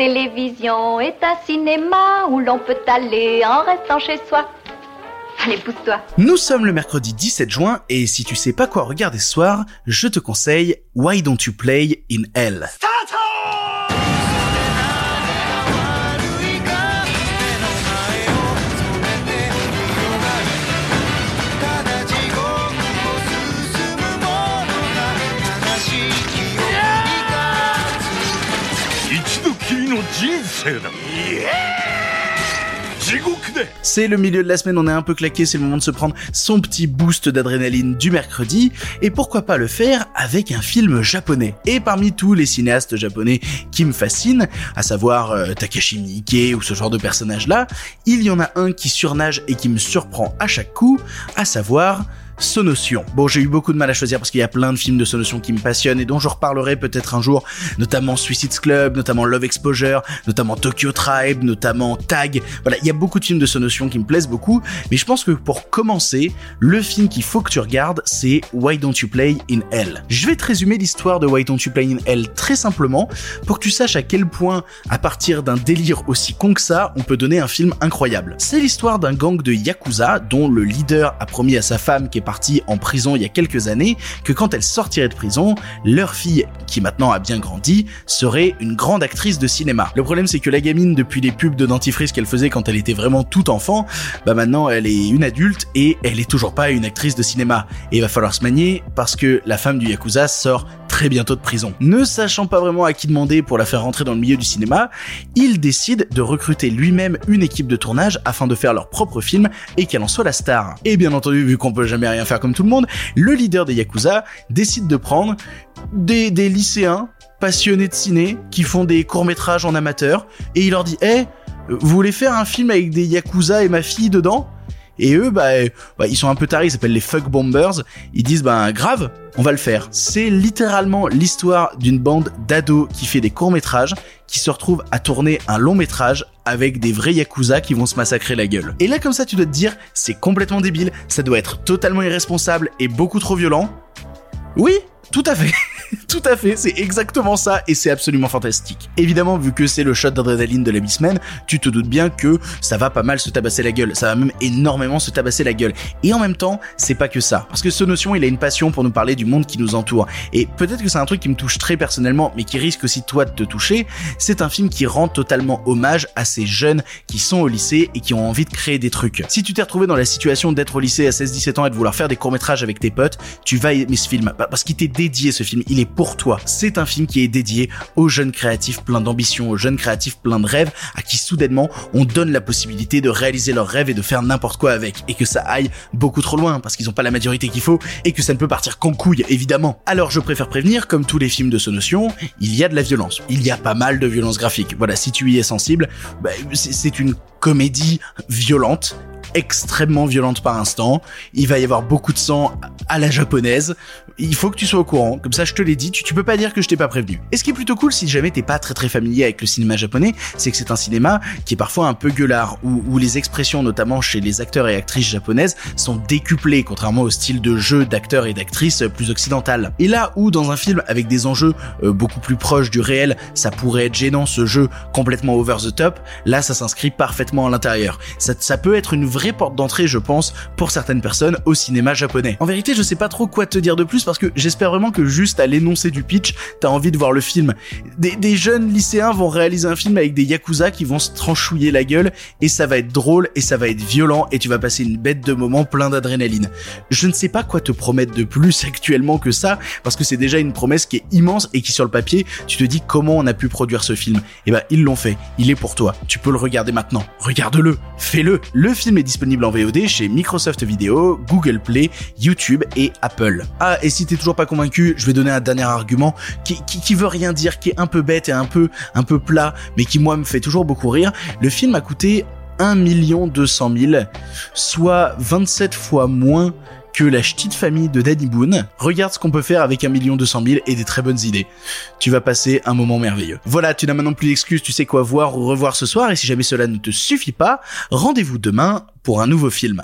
télévision est un cinéma où l'on peut aller en restant chez soi. Allez, pousse-toi. Nous sommes le mercredi 17 juin et si tu sais pas quoi regarder ce soir, je te conseille Why Don't You Play in Hell? C'est le milieu de la semaine, on est un peu claqué, c'est le moment de se prendre son petit boost d'adrénaline du mercredi, et pourquoi pas le faire avec un film japonais. Et parmi tous les cinéastes japonais qui me fascinent, à savoir euh, Takashi Miike ou ce genre de personnage-là, il y en a un qui surnage et qui me surprend à chaque coup, à savoir Sonotion. Bon, j'ai eu beaucoup de mal à choisir parce qu'il y a plein de films de Sonotion qui me passionnent et dont je reparlerai peut-être un jour, notamment Suicide Club, notamment Love Exposure, notamment Tokyo Tribe, notamment Tag. Voilà, il y a beaucoup de films de Sonotion qui me plaisent beaucoup, mais je pense que pour commencer, le film qu'il faut que tu regardes, c'est Why Don't You Play in Hell? Je vais te résumer l'histoire de Why Don't You Play in Hell très simplement pour que tu saches à quel point, à partir d'un délire aussi con que ça, on peut donner un film incroyable. C'est l'histoire d'un gang de Yakuza dont le leader a promis à sa femme qui est en prison il y a quelques années que quand elle sortirait de prison, leur fille, qui maintenant a bien grandi, serait une grande actrice de cinéma. Le problème c'est que la gamine, depuis les pubs de dentifrice qu'elle faisait quand elle était vraiment toute enfant, bah maintenant elle est une adulte et elle est toujours pas une actrice de cinéma. Et il va falloir se manier parce que la femme du Yakuza sort très bientôt de prison. Ne sachant pas vraiment à qui demander pour la faire rentrer dans le milieu du cinéma, il décide de recruter lui-même une équipe de tournage afin de faire leur propre film et qu'elle en soit la star. Et bien entendu, vu qu'on peut jamais rien faire comme tout le monde, le leader des Yakuza décide de prendre des, lycéens passionnés de ciné qui font des courts-métrages en amateur et il leur dit "Eh, vous voulez faire un film avec des Yakuza et ma fille dedans? Et eux, bah, bah, ils sont un peu tarés, ils s'appellent les fuck bombers. Ils disent, bah, grave, on va le faire. C'est littéralement l'histoire d'une bande d'ados qui fait des courts métrages, qui se retrouvent à tourner un long métrage avec des vrais yakuza qui vont se massacrer la gueule. Et là, comme ça, tu dois te dire, c'est complètement débile, ça doit être totalement irresponsable et beaucoup trop violent. Oui, tout à fait. Tout à fait, c'est exactement ça et c'est absolument fantastique. Évidemment, vu que c'est le shot d'adrénaline de la semaine, tu te doutes bien que ça va pas mal se tabasser la gueule, ça va même énormément se tabasser la gueule. Et en même temps, c'est pas que ça, parce que ce notion, il a une passion pour nous parler du monde qui nous entoure. Et peut-être que c'est un truc qui me touche très personnellement, mais qui risque aussi toi de te toucher. C'est un film qui rend totalement hommage à ces jeunes qui sont au lycée et qui ont envie de créer des trucs. Si tu t'es retrouvé dans la situation d'être au lycée à 16-17 ans et de vouloir faire des courts métrages avec tes potes, tu vas aimer ce film parce qu'il t'est dédié ce film. Il est pour toi. C'est un film qui est dédié aux jeunes créatifs pleins d'ambition, aux jeunes créatifs pleins de rêves, à qui soudainement on donne la possibilité de réaliser leurs rêves et de faire n'importe quoi avec, et que ça aille beaucoup trop loin parce qu'ils ont pas la maturité qu'il faut et que ça ne peut partir qu'en couille évidemment. Alors je préfère prévenir, comme tous les films de ce notion, il y a de la violence. Il y a pas mal de violence graphique. Voilà, si tu y es sensible, bah, c'est une comédie violente extrêmement violente par instant. Il va y avoir beaucoup de sang à la japonaise. Il faut que tu sois au courant. Comme ça, je te l'ai dit. Tu, tu peux pas dire que je t'ai pas prévenu. Et ce qui est plutôt cool, si jamais t'es pas très très familier avec le cinéma japonais, c'est que c'est un cinéma qui est parfois un peu gueulard, où, où les expressions, notamment chez les acteurs et actrices japonaises, sont décuplées, contrairement au style de jeu d'acteurs et d'actrices plus occidental. Et là où dans un film avec des enjeux euh, beaucoup plus proches du réel, ça pourrait être gênant ce jeu complètement over the top, là ça s'inscrit parfaitement à l'intérieur. Ça peut être une vraie porte d'entrée, je pense, pour certaines personnes au cinéma japonais. En vérité, je sais pas trop quoi te dire de plus parce que j'espère vraiment que juste à l'énoncé du pitch, t'as envie de voir le film. Des, jeunes lycéens vont réaliser un film avec des yakuza qui vont se tranchouiller la gueule et ça va être drôle et ça va être violent et tu vas passer une bête de moments plein d'adrénaline. Je ne sais pas quoi te promettre de plus actuellement que ça parce que c'est déjà une promesse qui est immense et qui sur le papier, tu te dis comment on a pu produire ce film. Et eh ben ils l'ont fait, il est pour toi. Tu peux le regarder maintenant. Regarde-le, fais-le. Le film est disponible en VOD chez Microsoft Video, Google Play, YouTube et Apple. Ah, et si t'es toujours pas convaincu, je vais donner un dernier argument qui, qui, veut rien dire, qui est un peu bête et un peu, un peu plat, mais qui moi me fait toujours beaucoup rire. Le film a coûté 1 200 000, soit 27 fois moins que la petite famille de Danny Boone regarde ce qu'on peut faire avec un million deux cent mille et des très bonnes idées. Tu vas passer un moment merveilleux. Voilà, tu n'as maintenant plus d'excuses, tu sais quoi voir ou revoir ce soir, et si jamais cela ne te suffit pas, rendez-vous demain pour un nouveau film.